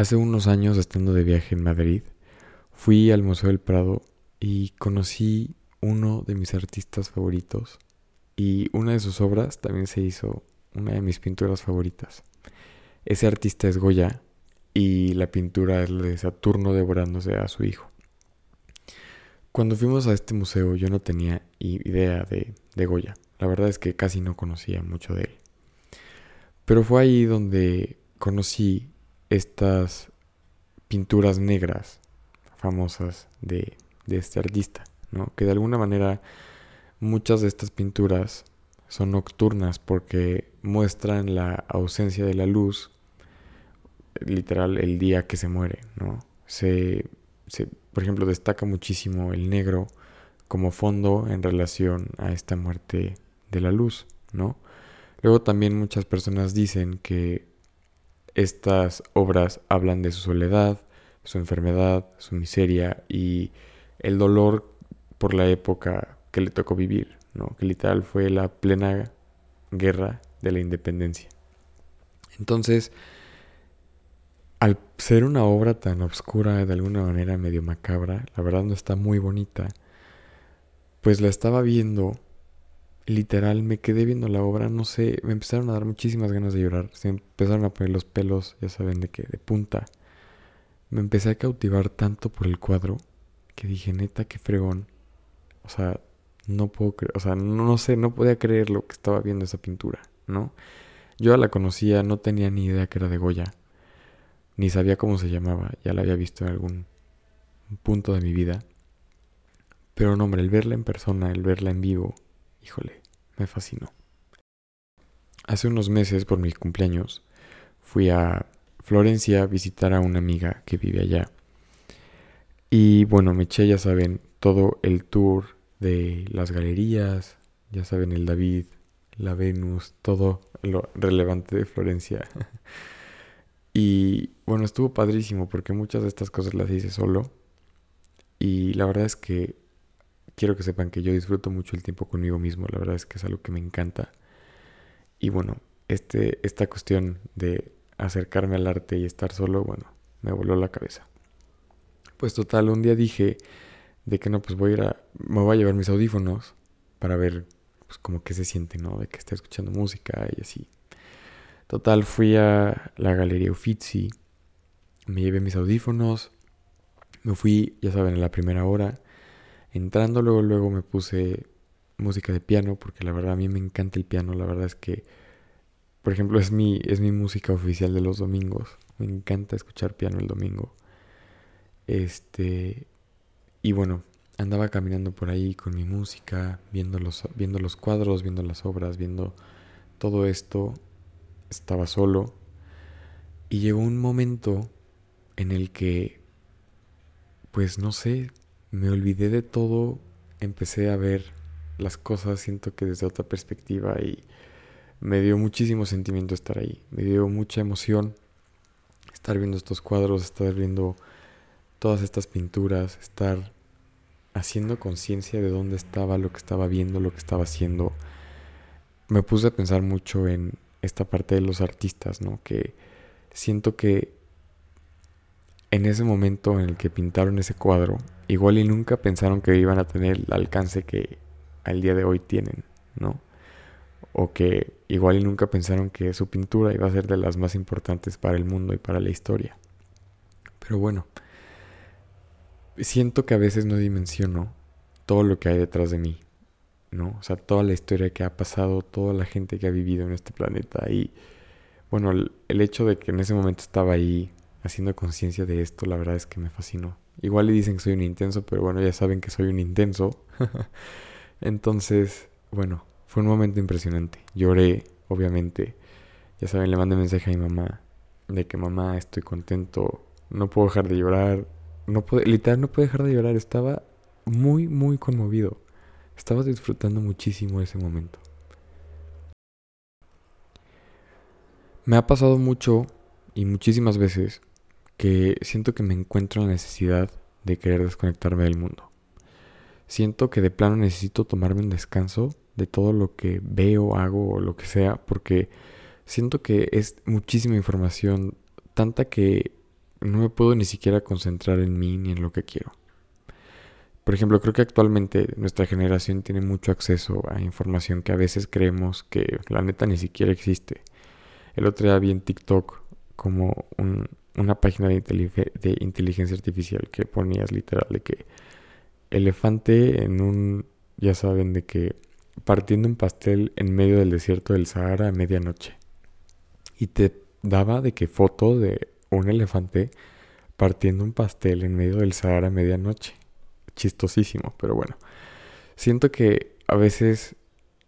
Hace unos años, estando de viaje en Madrid, fui al Museo del Prado y conocí uno de mis artistas favoritos y una de sus obras también se hizo una de mis pinturas favoritas. Ese artista es Goya y la pintura es la de Saturno devorándose a su hijo. Cuando fuimos a este museo yo no tenía idea de, Goya. La verdad es que casi no conocía mucho de él. Pero fue ahí donde conocí estas pinturas negras famosas de, de este artista, ¿no? Que de alguna manera muchas de estas pinturas son nocturnas porque muestran la ausencia de la luz, literal el día que se muere, ¿no? Se, se, por ejemplo, destaca muchísimo el negro como fondo en relación a esta muerte de la luz, ¿no? Luego también muchas personas dicen que estas obras hablan de su soledad, su enfermedad, su miseria y el dolor por la época que le tocó vivir, ¿no? que literal fue la plena guerra de la independencia. Entonces, al ser una obra tan oscura, de alguna manera medio macabra, la verdad no está muy bonita, pues la estaba viendo literal me quedé viendo la obra, no sé, me empezaron a dar muchísimas ganas de llorar, se empezaron a poner los pelos, ya saben de qué, de punta. Me empecé a cautivar tanto por el cuadro que dije, neta, qué fregón. O sea, no puedo creer, o sea, no, no sé, no podía creer lo que estaba viendo esa pintura, ¿no? Yo la conocía, no tenía ni idea que era de Goya, ni sabía cómo se llamaba, ya la había visto en algún punto de mi vida. Pero no, hombre, el verla en persona, el verla en vivo, híjole, me fascinó. Hace unos meses, por mi cumpleaños, fui a Florencia a visitar a una amiga que vive allá. Y bueno, me eché, ya saben, todo el tour de las galerías, ya saben, el David, la Venus, todo lo relevante de Florencia. y bueno, estuvo padrísimo porque muchas de estas cosas las hice solo. Y la verdad es que quiero que sepan que yo disfruto mucho el tiempo conmigo mismo, la verdad es que es algo que me encanta. Y bueno, este, esta cuestión de acercarme al arte y estar solo, bueno, me voló la cabeza. Pues total, un día dije de que no, pues voy a ir a, me voy a llevar mis audífonos para ver pues como que se siente, ¿no? De que esté escuchando música y así. Total, fui a la galería Uffizi, me llevé mis audífonos, me fui, ya saben, en la primera hora Entrando luego, luego me puse música de piano, porque la verdad a mí me encanta el piano, la verdad es que, por ejemplo, es mi, es mi música oficial de los domingos, me encanta escuchar piano el domingo. Este, y bueno, andaba caminando por ahí con mi música, viendo los, viendo los cuadros, viendo las obras, viendo todo esto, estaba solo, y llegó un momento en el que, pues no sé, me olvidé de todo, empecé a ver las cosas, siento que desde otra perspectiva y me dio muchísimo sentimiento estar ahí, me dio mucha emoción estar viendo estos cuadros, estar viendo todas estas pinturas, estar haciendo conciencia de dónde estaba, lo que estaba viendo, lo que estaba haciendo. Me puse a pensar mucho en esta parte de los artistas, ¿no? Que siento que en ese momento en el que pintaron ese cuadro, igual y nunca pensaron que iban a tener el alcance que al día de hoy tienen, ¿no? O que igual y nunca pensaron que su pintura iba a ser de las más importantes para el mundo y para la historia. Pero bueno, siento que a veces no dimensiono todo lo que hay detrás de mí, ¿no? O sea, toda la historia que ha pasado, toda la gente que ha vivido en este planeta y bueno, el, hecho de que en ese momento estaba ahí haciendo conciencia de esto, la verdad es que me fascinó. Igual le dicen que soy un intenso, pero bueno, ya saben que soy un intenso. Entonces, bueno, fue un momento impresionante. Lloré, obviamente. Ya saben, le mandé mensaje a mi mamá de que mamá, estoy contento, no puedo dejar de llorar. No puedo, literal, no puedo dejar de llorar. Estaba muy, muy conmovido. Estaba disfrutando muchísimo ese momento. Me ha pasado mucho y muchísimas veces que siento que me encuentro en la necesidad de querer desconectarme del mundo. Siento que de plano necesito tomarme un descanso de todo lo que veo, hago o lo que sea, porque siento que es muchísima información, tanta que no me puedo ni siquiera concentrar en mí ni en lo que quiero. Por ejemplo, creo que actualmente nuestra generación tiene mucho acceso a información que a veces creemos que la neta ni siquiera existe. El otro día vi en TikTok como una página de, inteligencia artificial que ponías literal de que elefante en un, ya saben, de que partiendo un pastel en medio del desierto del Sahara a medianoche. Y te daba de que foto de un elefante partiendo un pastel en medio del Sahara a medianoche. Chistosísimo, pero bueno. Siento que a veces,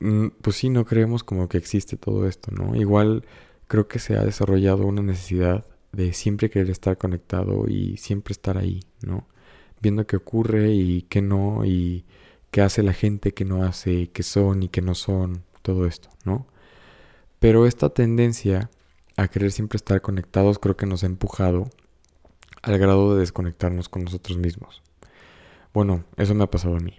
mm, pues sí, no creemos como que existe todo esto, ¿no? Igual creo que se ha desarrollado una necesidad de siempre querer estar conectado y siempre estar ahí, ¿no? Viendo qué ocurre y qué no, y qué hace la gente, qué no hace, qué son y qué no son, todo esto, ¿no? Pero esta tendencia a querer siempre estar conectados creo que nos ha empujado al grado de desconectarnos con nosotros mismos. Bueno, eso me ha pasado a mí.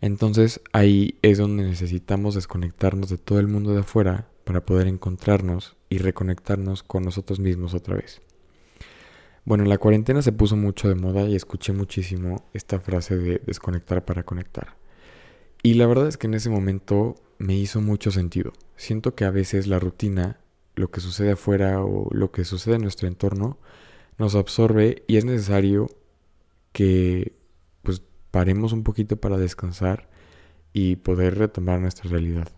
Entonces ahí es donde necesitamos desconectarnos de todo el mundo de afuera para poder encontrarnos y reconectarnos con nosotros mismos otra vez. Bueno, en la cuarentena se puso mucho de moda y escuché muchísimo esta frase de desconectar para conectar. Y la verdad es que en ese momento me hizo mucho sentido. Siento que a veces la rutina, lo que sucede afuera o lo que sucede en nuestro entorno, nos absorbe y es necesario que pues paremos un poquito para descansar y poder retomar nuestra realidad.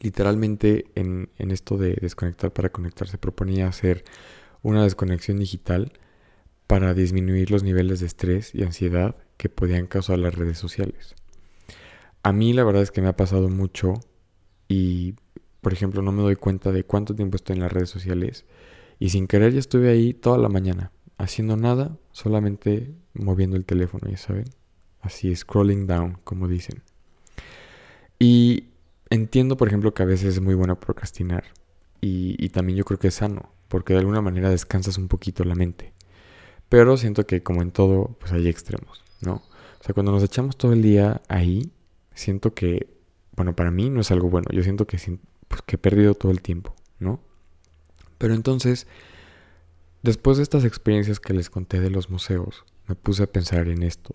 Literalmente en, en esto de desconectar para conectar se proponía hacer una desconexión digital para disminuir los niveles de estrés y ansiedad que podían causar las redes sociales. A mí la verdad es que me ha pasado mucho y, por ejemplo, no me doy cuenta de cuánto tiempo estoy en las redes sociales y sin querer ya estuve ahí toda la mañana, haciendo nada, solamente moviendo el teléfono, ya saben. Así, scrolling down, como dicen. Y entiendo, por ejemplo, que a veces es muy bueno procrastinar. Y, también yo creo que es sano, porque de alguna manera descansas un poquito la mente. Pero siento que como en todo, pues hay extremos, ¿no? O sea, cuando nos echamos todo el día ahí, siento que, bueno, para mí no es algo bueno. Yo siento que, pues, que he perdido todo el tiempo, ¿no? Pero entonces, después de estas experiencias que les conté de los museos, me puse a pensar en esto,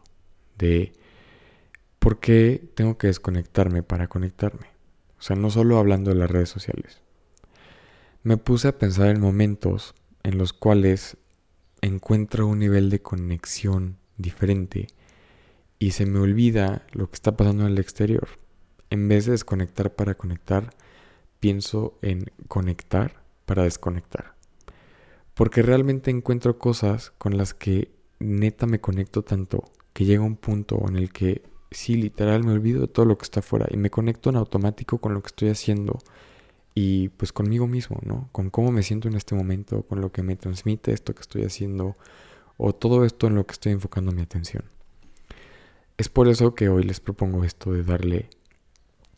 de por qué tengo que desconectarme para conectarme. Sea, no solo hablando de las redes sociales. Me puse a pensar en momentos en los cuales encuentro un nivel de conexión diferente y se me olvida lo que está pasando en el exterior. En vez de desconectar para conectar, pienso en conectar para desconectar. Porque realmente encuentro cosas con las que neta me conecto tanto que llega un punto en el que sí, literal, me olvido de todo lo que está afuera y me conecto en automático con lo que estoy haciendo y pues conmigo mismo, ¿no? Con cómo me siento en este momento, con lo que me transmite esto que estoy haciendo o todo esto en lo que estoy enfocando mi atención. Es por eso que hoy les propongo esto de darle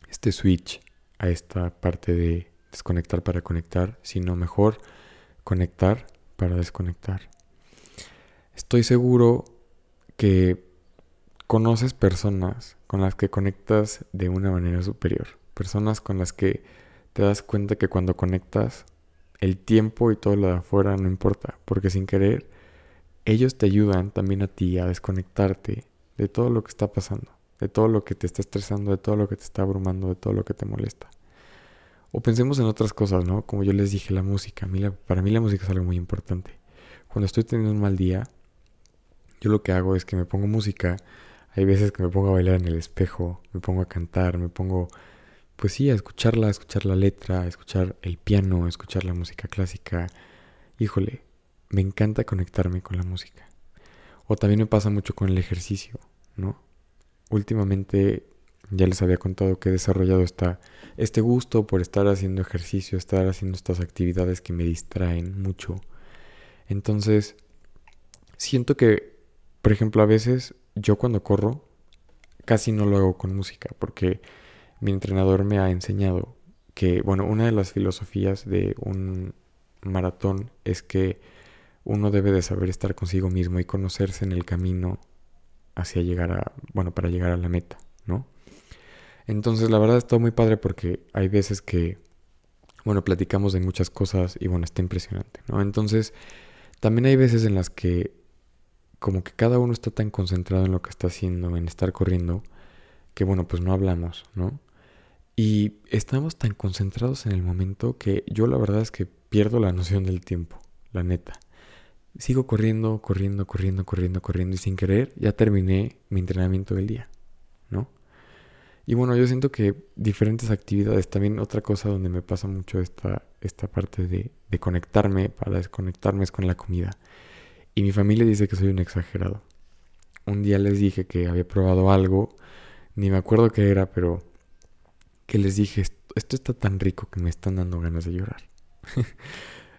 este switch a esta parte de desconectar para conectar, sino mejor conectar para desconectar. Estoy seguro que conoces personas con las que conectas de una manera superior, personas con las que te das cuenta que cuando conectas el tiempo y todo lo de afuera no importa, porque sin querer ellos te ayudan también a ti a desconectarte de todo lo que está pasando, de todo lo que te está estresando, de todo lo que te está abrumando, de todo lo que te molesta. O pensemos en otras cosas, ¿no? Como yo les dije, la música. para mí la música es algo muy importante. Cuando estoy teniendo un mal día, yo lo que hago es que me pongo música. Hay veces que me pongo a bailar en el espejo, me pongo a cantar, me pongo, pues sí, a escucharla, a escuchar la letra, a escuchar el piano, a escuchar la música clásica. Híjole, me encanta conectarme con la música. O también me pasa mucho con el ejercicio, ¿no? Últimamente ya les había contado que he desarrollado esta, este gusto por estar haciendo ejercicio, estar haciendo estas actividades que me distraen mucho. Entonces, siento que, por ejemplo, a veces yo cuando corro casi no lo hago con música porque mi entrenador me ha enseñado que, bueno, una de las filosofías de un maratón es que uno debe de saber estar consigo mismo y conocerse en el camino hacia llegar a, bueno, para llegar a la meta, ¿no? Entonces, la verdad está muy padre porque hay veces que, bueno, platicamos de muchas cosas y bueno, está impresionante, ¿no? Entonces, también hay veces en las que como que cada uno está tan concentrado en lo que está haciendo, en estar corriendo, que bueno, pues no hablamos, ¿no? Y estamos tan concentrados en el momento que yo la verdad es que pierdo la noción del tiempo, la neta. Sigo corriendo, corriendo, corriendo, corriendo, corriendo y sin querer ya terminé mi entrenamiento del día, ¿no? Y bueno, yo siento que diferentes actividades, también otra cosa donde me pasa mucho esta, esta parte de, de conectarme, para desconectarme es con la comida. Y mi familia dice que soy un exagerado. Un día les dije que había probado algo, ni me acuerdo qué era, pero que les dije, esto está tan rico que me están dando ganas de llorar.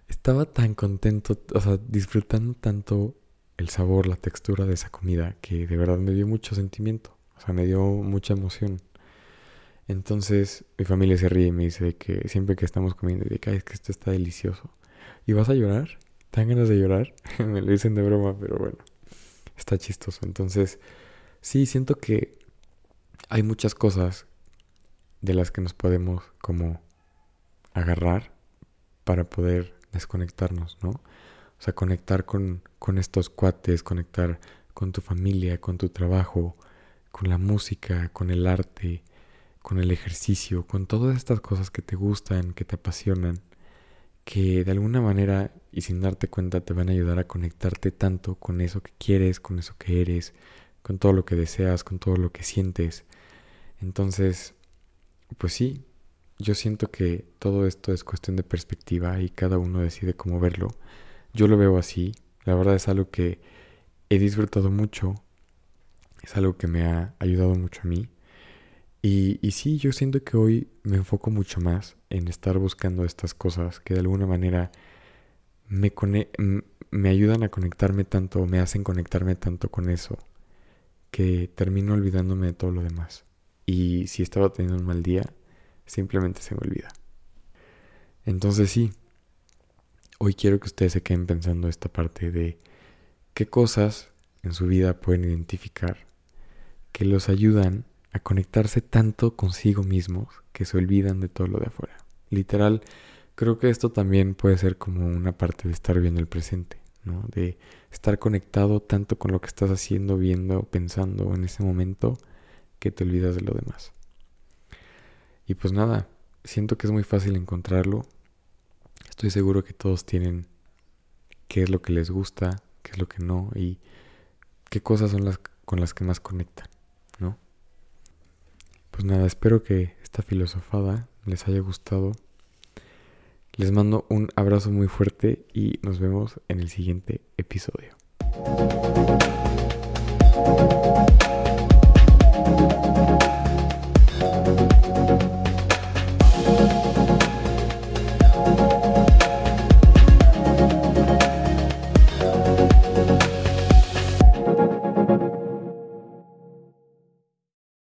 Estaba tan contento, o sea, disfrutando tanto el sabor, la textura de esa comida, que de verdad me dio mucho sentimiento, o sea, me dio mucha emoción. Entonces mi familia se ríe y me dice que siempre que estamos comiendo, de que, es que esto está delicioso. ¿Y vas a llorar? ¿Te dan ganas de llorar? me lo dicen de broma, pero bueno, está chistoso. Entonces, sí, siento que hay muchas cosas de las que nos podemos como agarrar para poder desconectarnos, ¿no? O sea, conectar con, con estos cuates, conectar con tu familia, con tu trabajo, con la música, con el arte, con el ejercicio, con todas estas cosas que te gustan, que te apasionan, que de alguna manera y sin darte cuenta te van a ayudar a conectarte tanto con eso que quieres, con eso que eres, con todo lo que deseas, con todo lo que sientes. Entonces, pues sí, yo siento que todo esto es cuestión de perspectiva y cada uno decide cómo verlo. Yo lo veo así, la verdad es algo que he disfrutado mucho, es algo que me ha ayudado mucho a mí. Y, y sí, yo siento que hoy me enfoco mucho más en estar buscando estas cosas que de alguna manera me, me ayudan a conectarme tanto, me hacen conectarme tanto con eso, que termino olvidándome de todo lo demás. Y si estaba teniendo un mal día, simplemente se me olvida. Entonces sí, hoy quiero que ustedes se queden pensando esta parte de qué cosas en su vida pueden identificar que los ayudan a conectarse tanto consigo mismos que se olvidan de todo lo de afuera. Literal, creo que esto también puede ser como una parte de estar viendo el presente, ¿no? De estar conectado tanto con lo que estás haciendo, viendo, pensando en ese momento que te olvidas de lo demás. Y pues nada, siento que es muy fácil encontrarlo. Estoy seguro que todos tienen qué es lo que les gusta, qué es lo que no y qué cosas son las con las que más conectan, ¿no? Pues nada, espero que esta filosofada les haya gustado. Les mando un abrazo muy fuerte y nos vemos en el siguiente episodio.